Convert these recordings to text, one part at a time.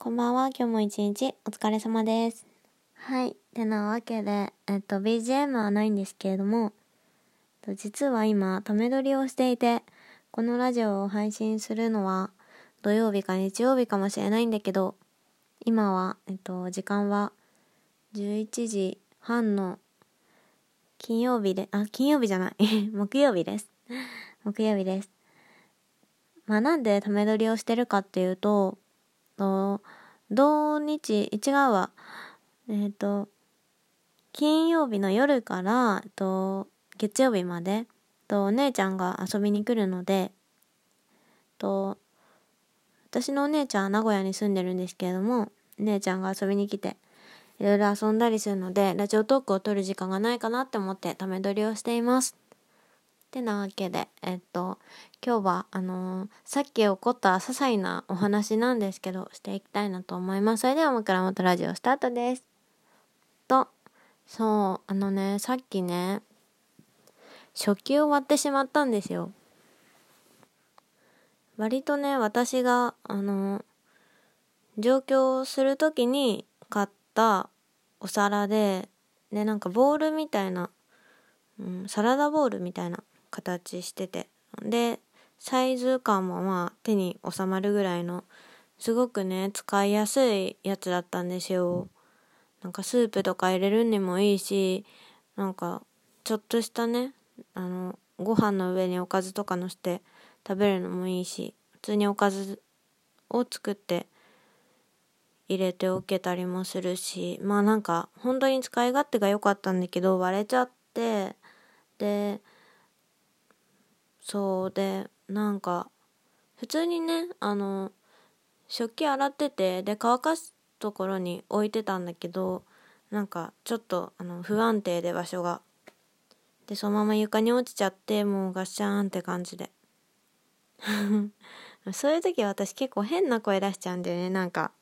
こんばんは。今日も一日お疲れ様です。はい。てなわけで、えっと、BGM はないんですけれども、実は今、ため撮りをしていて、このラジオを配信するのは土曜日か日曜日かもしれないんだけど、今は、えっと、時間は11時半の金曜日で、あ、金曜日じゃない。木曜日です。木曜日です。まあなんでため撮りをしてるかっていうと、と土日違うわえっ、と金曜日の夜からと月曜日までとお姉ちゃんが遊びに来るのでと私のお姉ちゃんは名古屋に住んでるんですけれども姉ちゃんが遊びに来ていろいろ遊んだりするのでラジオトークを撮る時間がないかなって思ってため撮りをしています。ってなわけで、えっと、今日は、あのーさっき起こった些細なお話なんですけど、していきたいなと思います。それでは、枕元ラジオスタートです。と、そう、あのね、さっきね、食器を割ってしまったんですよ。割とね、私が、あのー上京するときに買ったお皿で、で、なんかボールみたいな、うん、サラダボウルみたいな形してて。でサイズ感もまあ手に収まるぐらいのすごくね使いやすいやつだったんですよ。なんかスープとか入れるにもいいしなんかちょっとしたねあのご飯の上におかずとかのして食べるのもいいし普通におかずを作って入れておけたりもするしまあなんか本当に使い勝手が良かったんだけど割れちゃってでそうでなんか普通にねあの食器洗っててで乾かすところに置いてたんだけどなんかちょっとあの不安定で場所が。でそのまま床に落ちちゃってもうガッシャーンって感じで。そういう時私結構変な声出しちゃうんだよね。なんか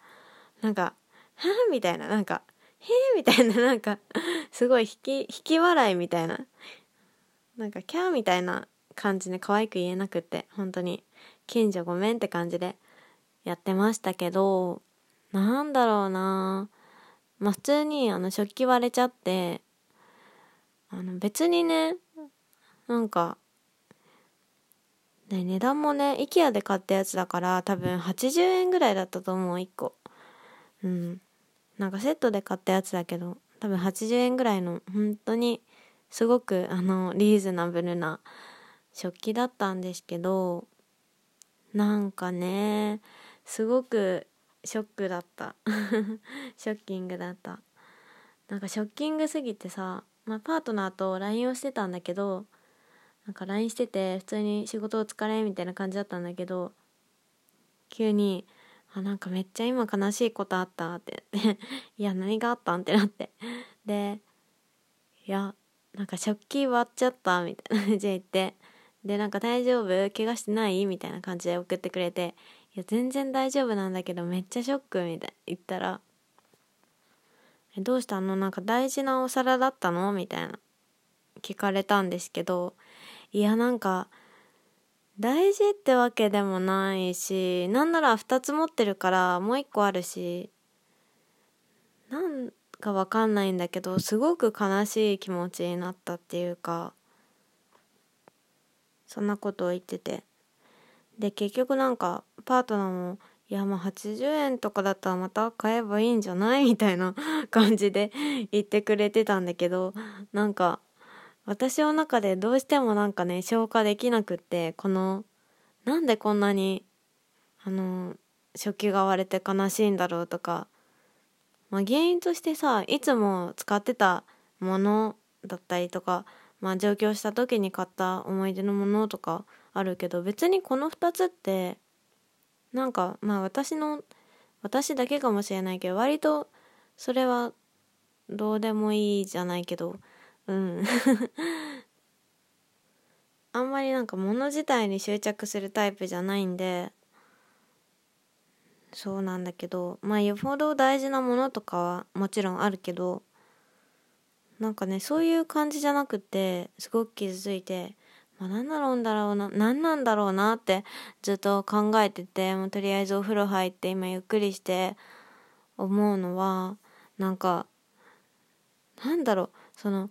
なんか「はあ」みたいな。なんか「へえ」みたいな。なんかすごい引き引き笑いみたいな。なんかキャーみたいな感じで可愛く言えなくって本当に。近所ごめんって感じでやってましたけどなんだろうな。まあ普通にあの食器割れちゃってあの別にねなんかね値段もね IKEA で買ったやつだから多分80円ぐらいだったと思う1個。うん。なんかセットで買ったやつだけど多分80円ぐらいの本当にすごくあのリーズナブルな食器だったんですけどなんかねすごくショックだった。ショッキングだった。なんかショッキングすぎてさ、まあ、パートナーと LINE をしてたんだけどなんか LINE してて普通に仕事お疲れみたいな感じだったんだけど急にあなんかめっちゃ今悲しいことあったって。いや何があったんってなって。でいやなんか食器割っちゃったみたいな感じで言って。でなんか大丈夫？怪我してない？みたいな感じで送ってくれていや全然大丈夫なんだけどめっちゃショックみたいな言ったらどうしたの？なんか大事なお皿だったの？みたいな聞かれたんですけどいやなんか大事ってわけでもないしなんなら2つ持ってるからもう1個あるしなんかわかんないんだけどすごく悲しい気持ちになったっていうかそんなことを言ってて。で結局なんかパートナーもいやまあ80円とかだったらまた買えばいいんじゃない？みたいな感じで 言ってくれてたんだけどなんか私の中でどうしてもなんかね消化できなくってこのなんでこんなにあの食器が割れて悲しいんだろうとか、まあ、原因としてさいつも使ってたものだったりとか、まあ、上京した時に買った思い出のものとかあるけど別にこの2つってなんかまあ私の私だけかもしれないけど割とそれはどうでもいいじゃないけどうん。あんまりなんか物自体に執着するタイプじゃないんでそうなんだけどまあよほど大事なものとかはもちろんあるけどなんかねそういう感じじゃなくてすごく傷ついてまあ、何だろうんだろうな何なんだろうなってずっと考えててもうとりあえずお風呂入って今ゆっくりして思うのはなんかなんだろうその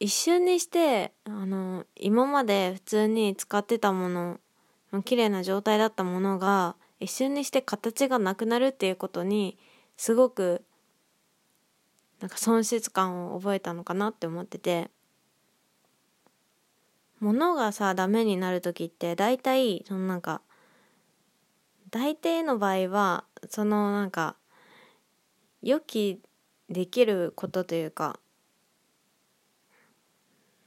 一瞬にしてあの今まで普通に使ってたもの綺麗な状態だったものが一瞬にして形がなくなるっていうことにすごくなんか損失感を覚えたのかなって思ってて。物がさダメになる時って大体そのなんか大抵の場合はそのなんか予期できることというか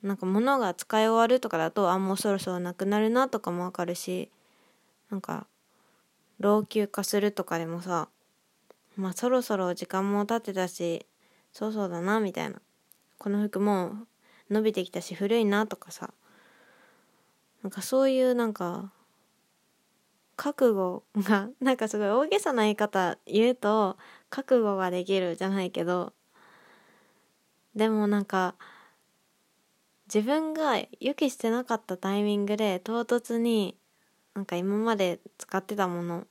なんか物が使い終わるとかだとあもうそろそろなくなるなとかもわかるしなんか老朽化するとかでもさまあそろそろ時間も経ってたしそうそうだなみたいな。この服も伸びてきたし古いなとかさ。なんかそういうなんか覚悟が なんかすごい大げさな言い方言うと覚悟ができるじゃないけどでもなんか自分が予期してなかったタイミングで唐突になんか今まで使ってたもの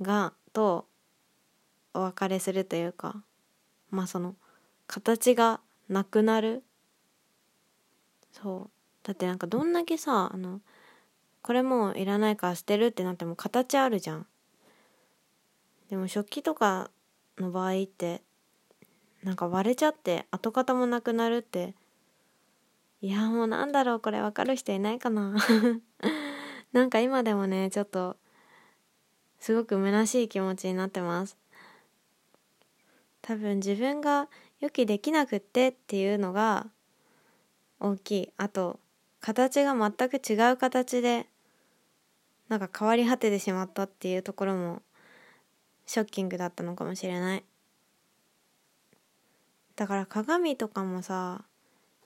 がとお別れするというか。まあその形がなくなる。そう。だってなんかどんだけさあのこれもういらないから捨てるってなっても形あるじゃん。でも食器とかの場合ってなんか割れちゃって跡形もなくなるって。いやもうなんだろうこれ分かる人いないかな。なんか今でもねちょっとすごく虚しい気持ちになってます。多分自分が予期できなくってっていうのが大きい。あと形が全く違う形でなんか変わり果ててしまったっていうところもショッキングだったのかもしれない。だから鏡とかもさ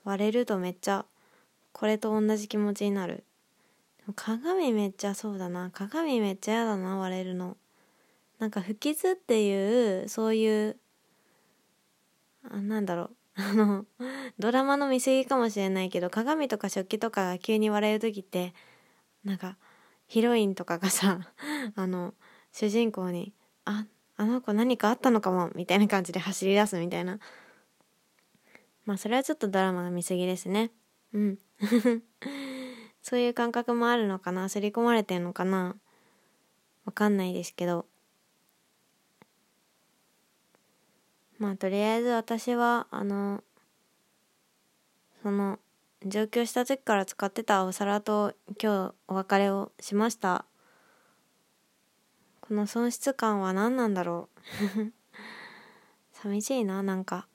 割れるとめっちゃこれと同じ気持ちになる。鏡めっちゃそうだな。鏡めっちゃ嫌だな割れるの。なんか不傷っていうそういうあなんだろう。あのドラマの見過ぎかもしれないけど鏡とか食器とかが急に割れる時ってなんかヒロインとかがさ あの主人公に「ああの子何かあったのかも」みたいな感じで走り出すみたいな。まあそれはちょっとドラマが見過ぎですね。うん。そういう感覚もあるのかな刷り込まれてんのかなわかんないですけど。まあとりあえず私はあのその上京した時から使ってたお皿と今日お別れをしました。この損失感は何なんだろう。寂しいななんか。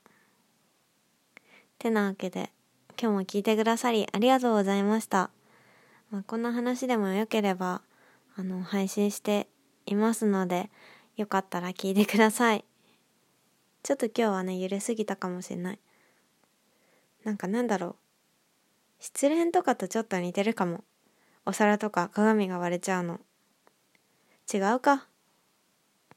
てなわけで今日も聞いてくださりありがとうございました、まあ、こんな話でもよければあの配信していますのでよかったら聞いてください。ちょっと今日はね揺れすぎたかもしれない。なんかなんだろう。失恋とかとちょっと似てるかも。お皿とか鏡が割れちゃうの。違うか。